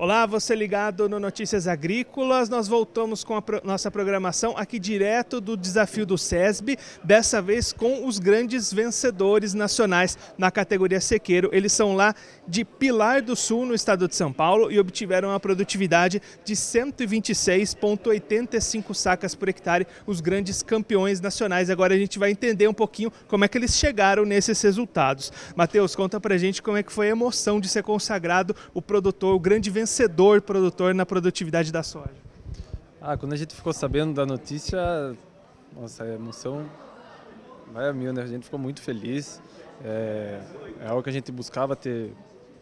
Olá, você ligado no Notícias Agrícolas. Nós voltamos com a pro nossa programação aqui direto do desafio do SESB, dessa vez com os grandes vencedores nacionais na categoria sequeiro. Eles são lá de Pilar do Sul, no estado de São Paulo, e obtiveram a produtividade de 126,85 sacas por hectare, os grandes campeões nacionais. Agora a gente vai entender um pouquinho como é que eles chegaram nesses resultados. Matheus, conta pra gente como é que foi a emoção de ser consagrado o produtor, o grande vencedor vencedor produtor na produtividade da soja? Ah, quando a gente ficou sabendo da notícia, nossa, a emoção vai a mil, né? A gente ficou muito feliz. É, é algo que a gente buscava ter,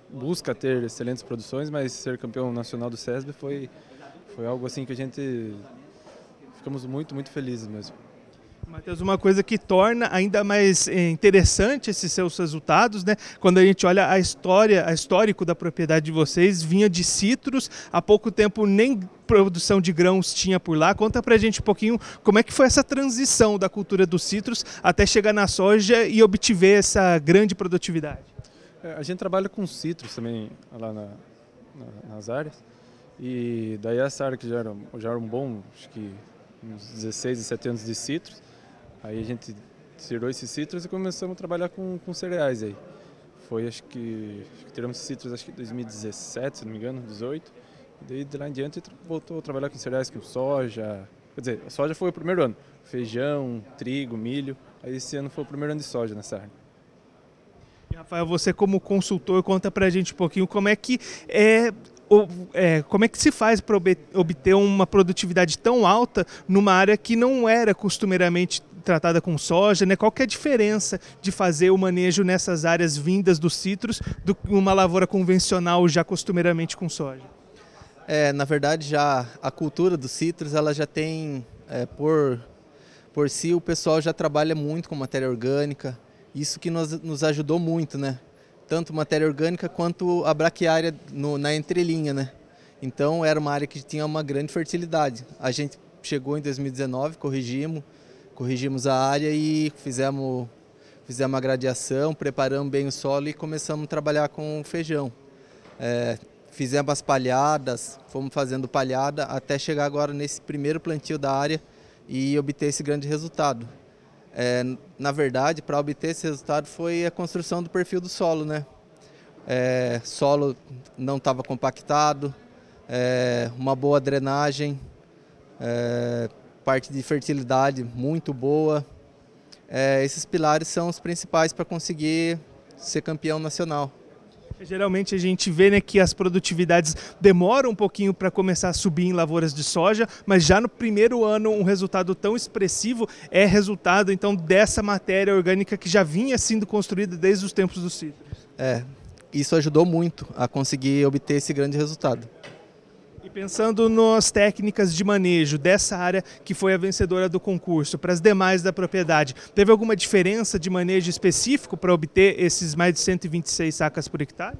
busca ter excelentes produções, mas ser campeão nacional do SESB foi, foi algo assim que a gente ficamos muito, muito felizes mesmo. Matheus, uma coisa que torna ainda mais eh, interessante esses seus resultados, né? Quando a gente olha a história, a histórico da propriedade de vocês, vinha de citros, há pouco tempo nem produção de grãos tinha por lá. Conta pra gente um pouquinho como é que foi essa transição da cultura dos citros até chegar na soja e obter essa grande produtividade. É, a gente trabalha com citros também lá na, na, nas áreas. E daí essa área que já era, já era um bom, acho que uns 16, 17 anos de citros, Aí a gente tirou esses citros e começamos a trabalhar com, com cereais aí. Foi, acho que, acho que tiramos citros acho que 2017, se não me engano, 18. E daí de lá em diante voltou a trabalhar com cereais, com soja. Quer dizer, a soja foi o primeiro ano. Feijão, trigo, milho. Aí esse ano foi o primeiro ano de soja nessa área. Rafael, você como consultor, conta pra gente um pouquinho como é que é é, como é que se faz para obter uma produtividade tão alta numa área que não era costumeiramente tratada com soja, né? Qual que é a diferença de fazer o manejo nessas áreas vindas dos citros do que uma lavoura convencional já costumeiramente com soja? É, na verdade, já a cultura dos citros, ela já tem é, por por si o pessoal já trabalha muito com matéria orgânica. Isso que nos, nos ajudou muito, né? Tanto matéria orgânica quanto a braquiária no, na entrelinha, né? Então era uma área que tinha uma grande fertilidade. A gente chegou em 2019, corrigimos, corrigimos a área e fizemos, fizemos a gradiação, preparamos bem o solo e começamos a trabalhar com feijão. É, fizemos as palhadas, fomos fazendo palhada até chegar agora nesse primeiro plantio da área e obter esse grande resultado. É, na verdade, para obter esse resultado foi a construção do perfil do solo, né? É, solo não estava compactado, é, uma boa drenagem, é, parte de fertilidade muito boa. É, esses pilares são os principais para conseguir ser campeão nacional. Geralmente a gente vê né, que as produtividades demoram um pouquinho para começar a subir em lavouras de soja, mas já no primeiro ano um resultado tão expressivo é resultado então dessa matéria orgânica que já vinha sendo construída desde os tempos dos cítricos. É, isso ajudou muito a conseguir obter esse grande resultado. Pensando nas técnicas de manejo dessa área que foi a vencedora do concurso, para as demais da propriedade, teve alguma diferença de manejo específico para obter esses mais de 126 sacas por hectare?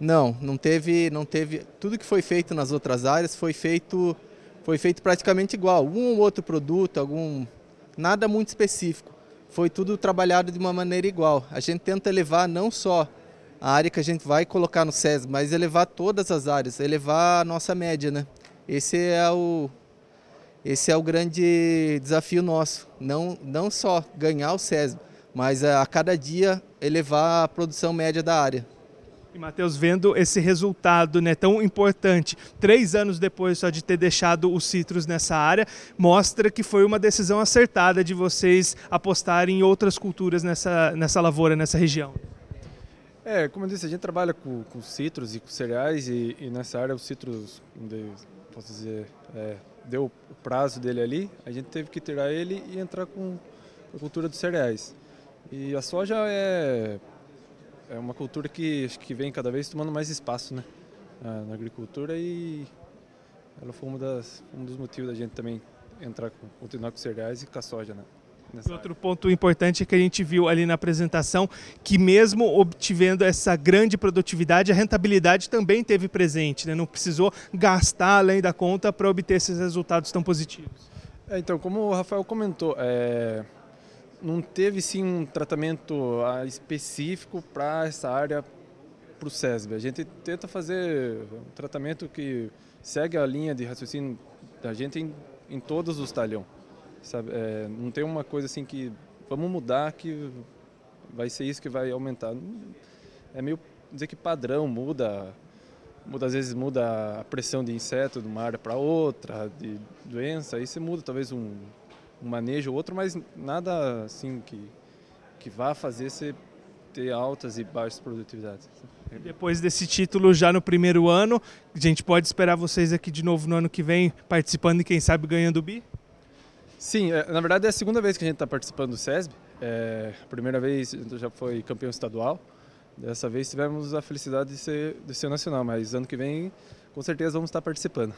Não, não teve, não teve. Tudo que foi feito nas outras áreas foi feito, foi feito praticamente igual. Um ou outro produto, algum, nada muito específico. Foi tudo trabalhado de uma maneira igual. A gente tenta levar não só a área que a gente vai colocar no SES, mas elevar todas as áreas, elevar a nossa média, né? Esse é o esse é o grande desafio nosso, não não só ganhar o SES, mas a cada dia elevar a produção média da área. E Matheus, vendo esse resultado né, tão importante, três anos depois só de ter deixado os citros nessa área, mostra que foi uma decisão acertada de vocês apostarem em outras culturas nessa, nessa lavoura, nessa região. É, como eu disse, a gente trabalha com, com citros e com cereais e, e nessa área os citros, posso dizer, é, deu o prazo dele ali, a gente teve que tirar ele e entrar com a cultura dos cereais. E a soja é, é uma cultura que acho que vem cada vez tomando mais espaço né, na, agricultura e ela foi uma das, um dos motivos da gente também entrar com, continuar com cereais e com a soja. Né. Outro ponto importante é que a gente viu ali na apresentação que mesmo obtivendo essa grande produtividade, a rentabilidade também teve presente, né? não precisou gastar além da conta para obter esses resultados tão positivos. É, então, como o Rafael comentou, é, não teve sim um tratamento ah, específico para essa área para o SESB. A gente tenta fazer um tratamento que segue a linha de raciocínio da gente em, em todos os talhão. Sabe? É, não tem uma coisa assim que vamos mudar que vai ser isso que vai aumentar. É meio dizer que padrão muda, muda às vezes muda a pressão de inseto de uma área para outra, de doença, aí você muda talvez um, um manejo ou outro, mas nada assim que que vá fazer você ter altas e baixas produtividades. Depois desse título já no primeiro ano, a gente pode esperar vocês aqui de novo no ano que vem participando e quem sabe ganhando o bi? Sim, é, na verdade é a segunda vez que a gente está participando do SESB. É, a primeira vez a gente já foi campeão estadual. Dessa vez tivemos a felicidade de ser, de ser nacional, mas ano que vem com certeza vamos estar participando.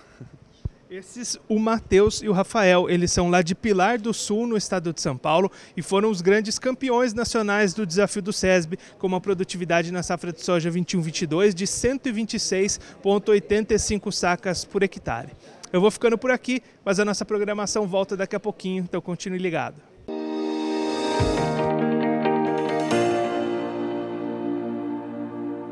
Esses, o Matheus e o Rafael, eles são lá de Pilar do Sul, no estado de São Paulo, e foram os grandes campeões nacionais do desafio do SESB, com uma produtividade na safra de soja 21-22 de 126,85 sacas por hectare. Eu vou ficando por aqui, mas a nossa programação volta daqui a pouquinho, então continue ligado.